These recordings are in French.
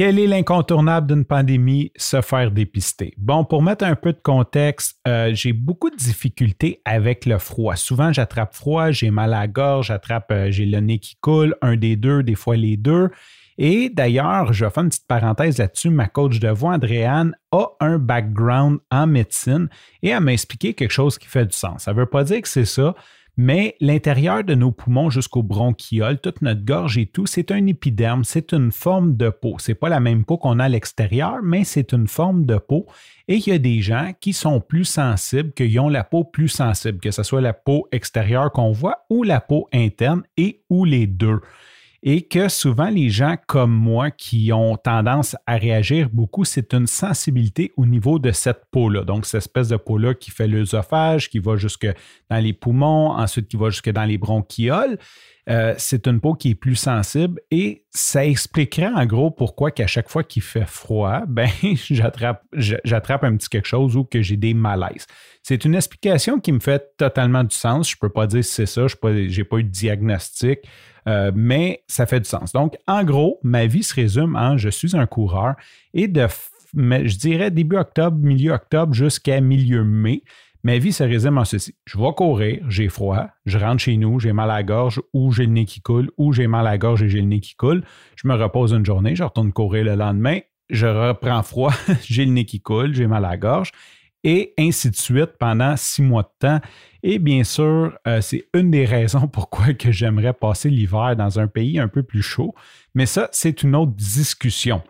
Quel est l'incontournable d'une pandémie? Se faire dépister? Bon, pour mettre un peu de contexte, euh, j'ai beaucoup de difficultés avec le froid. Souvent, j'attrape froid, j'ai mal à gorge, j'attrape, euh, j'ai le nez qui coule, un des deux, des fois les deux. Et d'ailleurs, je vais faire une petite parenthèse là-dessus. Ma coach de voix, Andréane, a un background en médecine et elle m'a expliqué quelque chose qui fait du sens. Ça ne veut pas dire que c'est ça, mais l'intérieur de nos poumons jusqu'au bronchiole, toute notre gorge et tout, c'est un épiderme, c'est une forme de peau. Ce n'est pas la même peau qu'on a à l'extérieur, mais c'est une forme de peau. Et il y a des gens qui sont plus sensibles, qui ont la peau plus sensible, que ce soit la peau extérieure qu'on voit ou la peau interne et ou les deux et que souvent les gens comme moi qui ont tendance à réagir beaucoup, c'est une sensibilité au niveau de cette peau-là. Donc, cette espèce de peau-là qui fait l'œsophage, qui va jusque dans les poumons, ensuite qui va jusque dans les bronchioles. Euh, c'est une peau qui est plus sensible et ça expliquerait en gros pourquoi qu'à chaque fois qu'il fait froid, ben j'attrape, un petit quelque chose ou que j'ai des malaises. C'est une explication qui me fait totalement du sens. Je ne peux pas dire si c'est ça, je n'ai pas, eu de diagnostic, euh, mais ça fait du sens. Donc, en gros, ma vie se résume en je suis un coureur et de, je dirais début octobre, milieu octobre jusqu'à milieu mai, Ma vie se résume en ceci. Je vais courir, j'ai froid, je rentre chez nous, j'ai mal à gorge ou j'ai le nez qui coule ou j'ai mal à gorge et j'ai le nez qui coule. Je me repose une journée, je retourne courir le lendemain, je reprends froid, j'ai le nez qui coule, j'ai mal à gorge et ainsi de suite pendant six mois de temps. Et bien sûr, euh, c'est une des raisons pourquoi j'aimerais passer l'hiver dans un pays un peu plus chaud. Mais ça, c'est une autre discussion.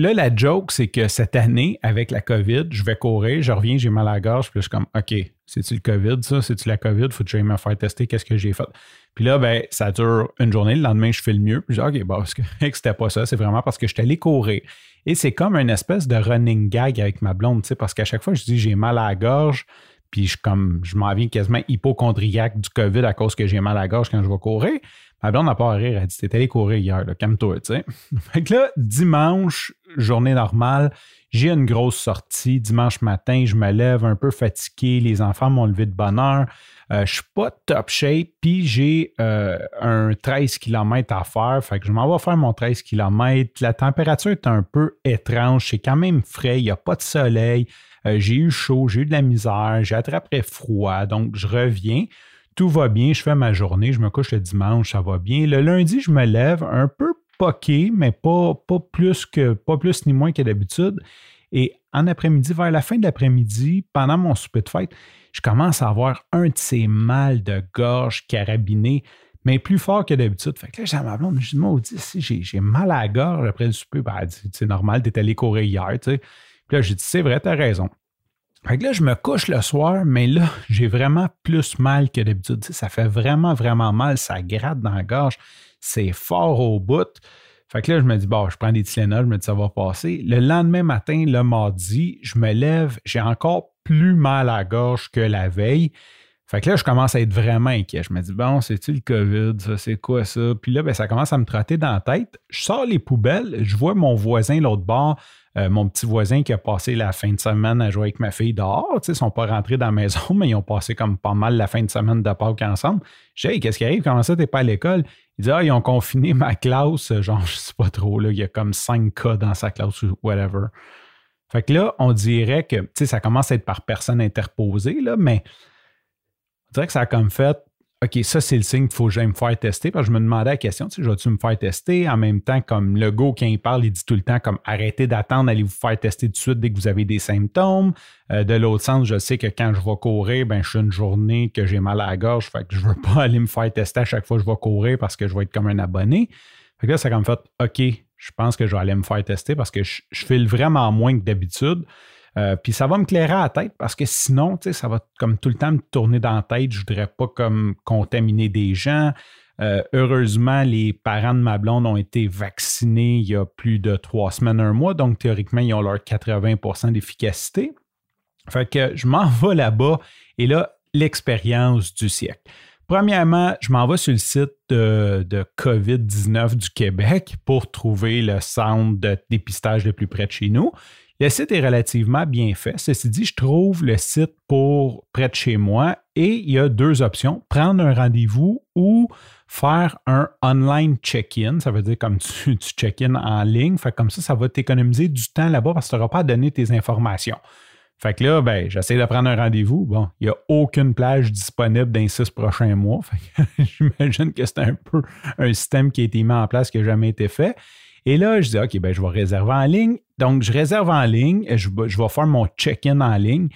Là, la joke, c'est que cette année, avec la COVID, je vais courir, je reviens, j'ai mal à la gorge, puis je suis comme, OK, c'est-tu le COVID, ça? C'est-tu la COVID? Faut que j'aille me faire tester, qu'est-ce que j'ai fait? Puis là, ben, ça dure une journée, le lendemain, je fais le mieux. Puis je dis, OK, bon, c'était pas ça, c'est vraiment parce que je suis allé courir. Et c'est comme une espèce de running gag avec ma blonde, tu sais, parce qu'à chaque fois, je dis, j'ai mal à la gorge, puis je, comme, je m'en viens quasiment hypochondriaque du COVID à cause que j'ai mal à la gorge quand je vais courir. Ma blonde n'a pas à rire, elle dit T'es allé courir hier, calme-toi, tu sais. Fait que là, dimanche, journée normale, j'ai une grosse sortie. Dimanche matin, je me lève un peu fatigué, les enfants m'ont levé de bonne heure. Euh, je suis pas top shape, puis j'ai euh, un 13 km à faire. Fait que je m'en vais faire mon 13 km. La température est un peu étrange, c'est quand même frais, il n'y a pas de soleil. Euh, j'ai eu chaud, j'ai eu de la misère, j'ai attrapé froid, donc je reviens tout va bien, je fais ma journée, je me couche le dimanche, ça va bien. Le lundi, je me lève un peu poqué, mais pas, pas, plus que pas plus ni moins que d'habitude. Et en après-midi, vers la fin de l'après-midi, pendant mon souper de fête, je commence à avoir un de ces mal de gorge carabiné, mais plus fort que d'habitude. Fait que là, j'ai ma blonde, je dis, maudit, si j'ai mal à la gorge après le souper, ben, c'est normal, t'es allé courir hier, tu sais. Puis là, j'ai dit, c'est vrai, t'as raison. Fait que là, je me couche le soir, mais là, j'ai vraiment plus mal que d'habitude. Ça fait vraiment, vraiment mal. Ça gratte dans la gorge. C'est fort au bout. Fait que là, je me dis, bon, je prends des Tylenol, je me dis, ça va passer. Le lendemain matin, le mardi, je me lève, j'ai encore plus mal à la gorge que la veille. Fait que là, je commence à être vraiment inquiet. Je me dis, bon, c'est-tu le COVID? Ça, c'est quoi ça? Puis là, ben, ça commence à me trotter dans la tête. Je sors les poubelles, je vois mon voisin l'autre bord euh, mon petit voisin qui a passé la fin de semaine à jouer avec ma fille dehors. Ils ne sont pas rentrés dans la maison, mais ils ont passé comme pas mal la fin de semaine de Pâques ensemble. Dis, hey, qu'est-ce qui arrive? Comment ça, t'es pas à l'école? Il dit, ah, ils ont confiné ma classe. Genre, je sais pas trop, là, il y a comme cinq cas dans sa classe ou whatever. Fait que là, on dirait que, tu ça commence à être par personne interposée, mais on dirait que ça a comme fait OK, ça, c'est le signe qu'il faut que j'aille me faire tester. Parce que je me demandais la question, tu sais, je vais-tu me faire tester? En même temps, comme le go, quand il parle, il dit tout le temps, comme arrêtez d'attendre, allez vous faire tester tout de suite dès que vous avez des symptômes. Euh, de l'autre sens, je sais que quand je vais courir, ben, je suis une journée que j'ai mal à la gorge, fait que je veux pas aller me faire tester à chaque fois que je vais courir parce que je vais être comme un abonné. Fait que là, ça a comme fait, OK, je pense que je vais aller me faire tester parce que je, je file vraiment moins que d'habitude. Euh, puis ça va me clairer à la tête parce que sinon, ça va comme tout le temps me tourner dans la tête. Je ne voudrais pas comme contaminer des gens. Euh, heureusement, les parents de ma blonde ont été vaccinés il y a plus de trois semaines, un mois. Donc, théoriquement, ils ont leur 80% d'efficacité. Fait que je m'en vais là-bas et là, l'expérience du siècle. Premièrement, je m'en vais sur le site de, de COVID-19 du Québec pour trouver le centre de dépistage le plus près de chez nous. Le site est relativement bien fait. Ceci dit, je trouve le site pour près de chez moi et il y a deux options, prendre un rendez-vous ou faire un online check-in. Ça veut dire comme tu, check-in en ligne. Fait comme ça, ça va t'économiser du temps là-bas parce que tu n'auras pas à donner tes informations. Fait que là, ben, j'essaie de prendre un rendez-vous. Bon, il n'y a aucune plage disponible dans les six prochains mois. J'imagine que c'est un peu un système qui a été mis en place qui n'a jamais été fait. Et là, je dis, OK, ben, je vais réserver en ligne. Donc, je réserve en ligne, je, je vais faire mon check-in en ligne.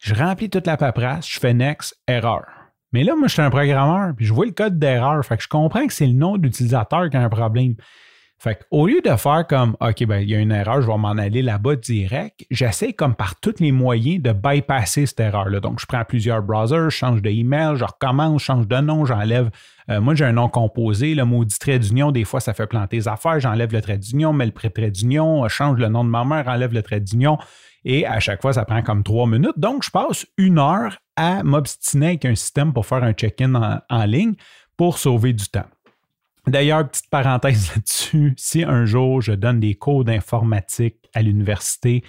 Je remplis toute la paperasse, je fais next, erreur. Mais là, moi, je suis un programmeur, puis je vois le code d'erreur. Fait que je comprends que c'est le nom d'utilisateur qui a un problème. Fait au lieu de faire comme OK, ben, il y a une erreur, je vais m'en aller là-bas direct, j'essaie comme par tous les moyens de bypasser cette erreur-là. Donc, je prends plusieurs browsers, je change d'email, je recommence, je change de nom, j'enlève. Euh, moi, j'ai un nom composé, le maudit trait d'union, des fois, ça fait planter les affaires, j'enlève le trait d'union, mets le trait d'union, change le nom de ma mère, enlève le trait d'union. Et à chaque fois, ça prend comme trois minutes. Donc, je passe une heure à m'obstiner avec un système pour faire un check-in en ligne pour sauver du temps. D'ailleurs, petite parenthèse là-dessus, si un jour je donne des cours d'informatique à l'université,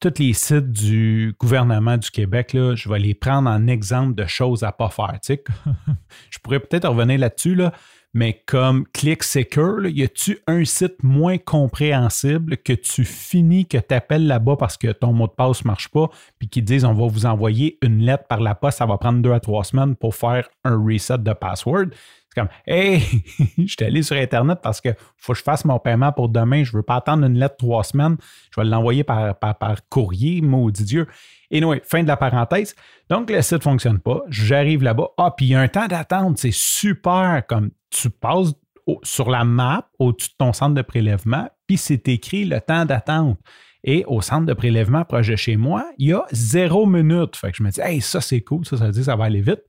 tous les sites du gouvernement du Québec, je vais les prendre en exemple de choses à ne pas faire. je pourrais peut-être revenir là-dessus, là, mais comme Click Secure, y a-tu un site moins compréhensible que tu finis, que tu appelles là-bas parce que ton mot de passe ne marche pas, puis qu'ils disent on va vous envoyer une lettre par la poste, ça va prendre deux à trois semaines pour faire un reset de password? C'est comme Hey, je suis allé sur Internet parce que faut que je fasse mon paiement pour demain. Je ne veux pas attendre une lettre trois semaines. Je vais l'envoyer par, par, par, courrier, maudit Dieu. Et anyway, fin de la parenthèse. Donc, le site ne fonctionne pas. J'arrive là-bas. Ah, puis il y a un temps d'attente. C'est super. Comme tu passes sur la map au-dessus de ton centre de prélèvement, puis c'est écrit le temps d'attente. Et au centre de prélèvement proche de chez moi, il y a zéro minute. Fait que je me dis, hey, ça c'est cool, ça, ça veut dire que ça va aller vite.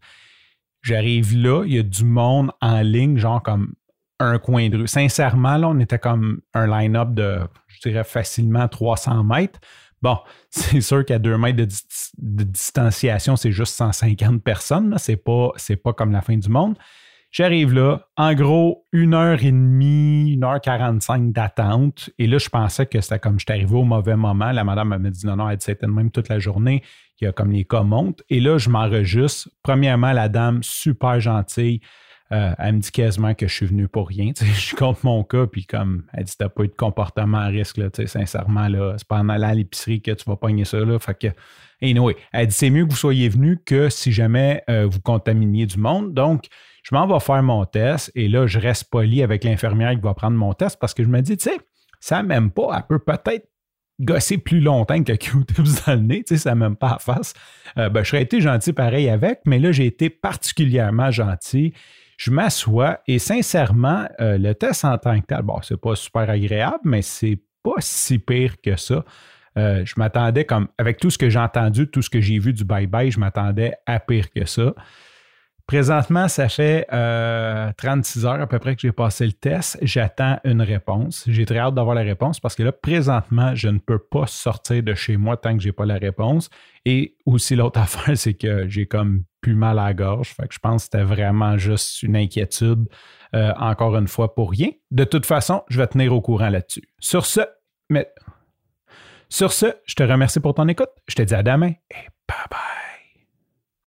J'arrive là, il y a du monde en ligne, genre comme un coin de rue. Sincèrement, là, on était comme un line-up de, je dirais, facilement 300 mètres. Bon, c'est sûr qu'à 2 mètres de, distanciation, c'est juste 150 personnes. Ce n'est pas, pas comme la fin du monde. J'arrive là, en gros, une heure et demie, une heure quarante-cinq d'attente. Et là, je pensais que c'était comme j'étais arrivé au mauvais moment. La madame m'a dit non, non, elle dit c'était même toute la journée. Il y a comme les cas montent. Et là, je m'enregistre. Premièrement, la dame, super gentille. Euh, elle me dit quasiment que je suis venu pour rien. je compte mon cas, puis comme elle dit, t'as pas eu de comportement à risque, là, sincèrement, là, c'est pas en allant à l'épicerie que tu vas pogner ça. Là, fait que, anyway, elle dit c'est mieux que vous soyez venu que si jamais euh, vous contaminiez du monde. Donc, je m'en vais faire mon test et là, je reste poli avec l'infirmière qui va prendre mon test parce que je me dis, tu sais, ça m'aime pas, elle peut peut-être gosser plus longtemps que Q-tips dans le nez, tu sais, ça m'aime pas à face. Euh, ben, je serais été gentil pareil avec, mais là, j'ai été particulièrement gentil. Je m'assois et sincèrement, euh, le test en tant que tel, bon, c'est pas super agréable, mais c'est pas si pire que ça. Euh, je m'attendais comme, avec tout ce que j'ai entendu, tout ce que j'ai vu du bye-bye, je m'attendais à pire que ça. Présentement, ça fait 36 euh, heures à peu près que j'ai passé le test. J'attends une réponse. J'ai très hâte d'avoir la réponse parce que là, présentement, je ne peux pas sortir de chez moi tant que je n'ai pas la réponse. Et aussi, l'autre affaire, c'est que j'ai comme plus mal à la gorge. Fait que je pense que c'était vraiment juste une inquiétude, euh, encore une fois, pour rien. De toute façon, je vais tenir au courant là-dessus. Sur ce, mais sur ce, je te remercie pour ton écoute. Je te dis à demain et bye bye.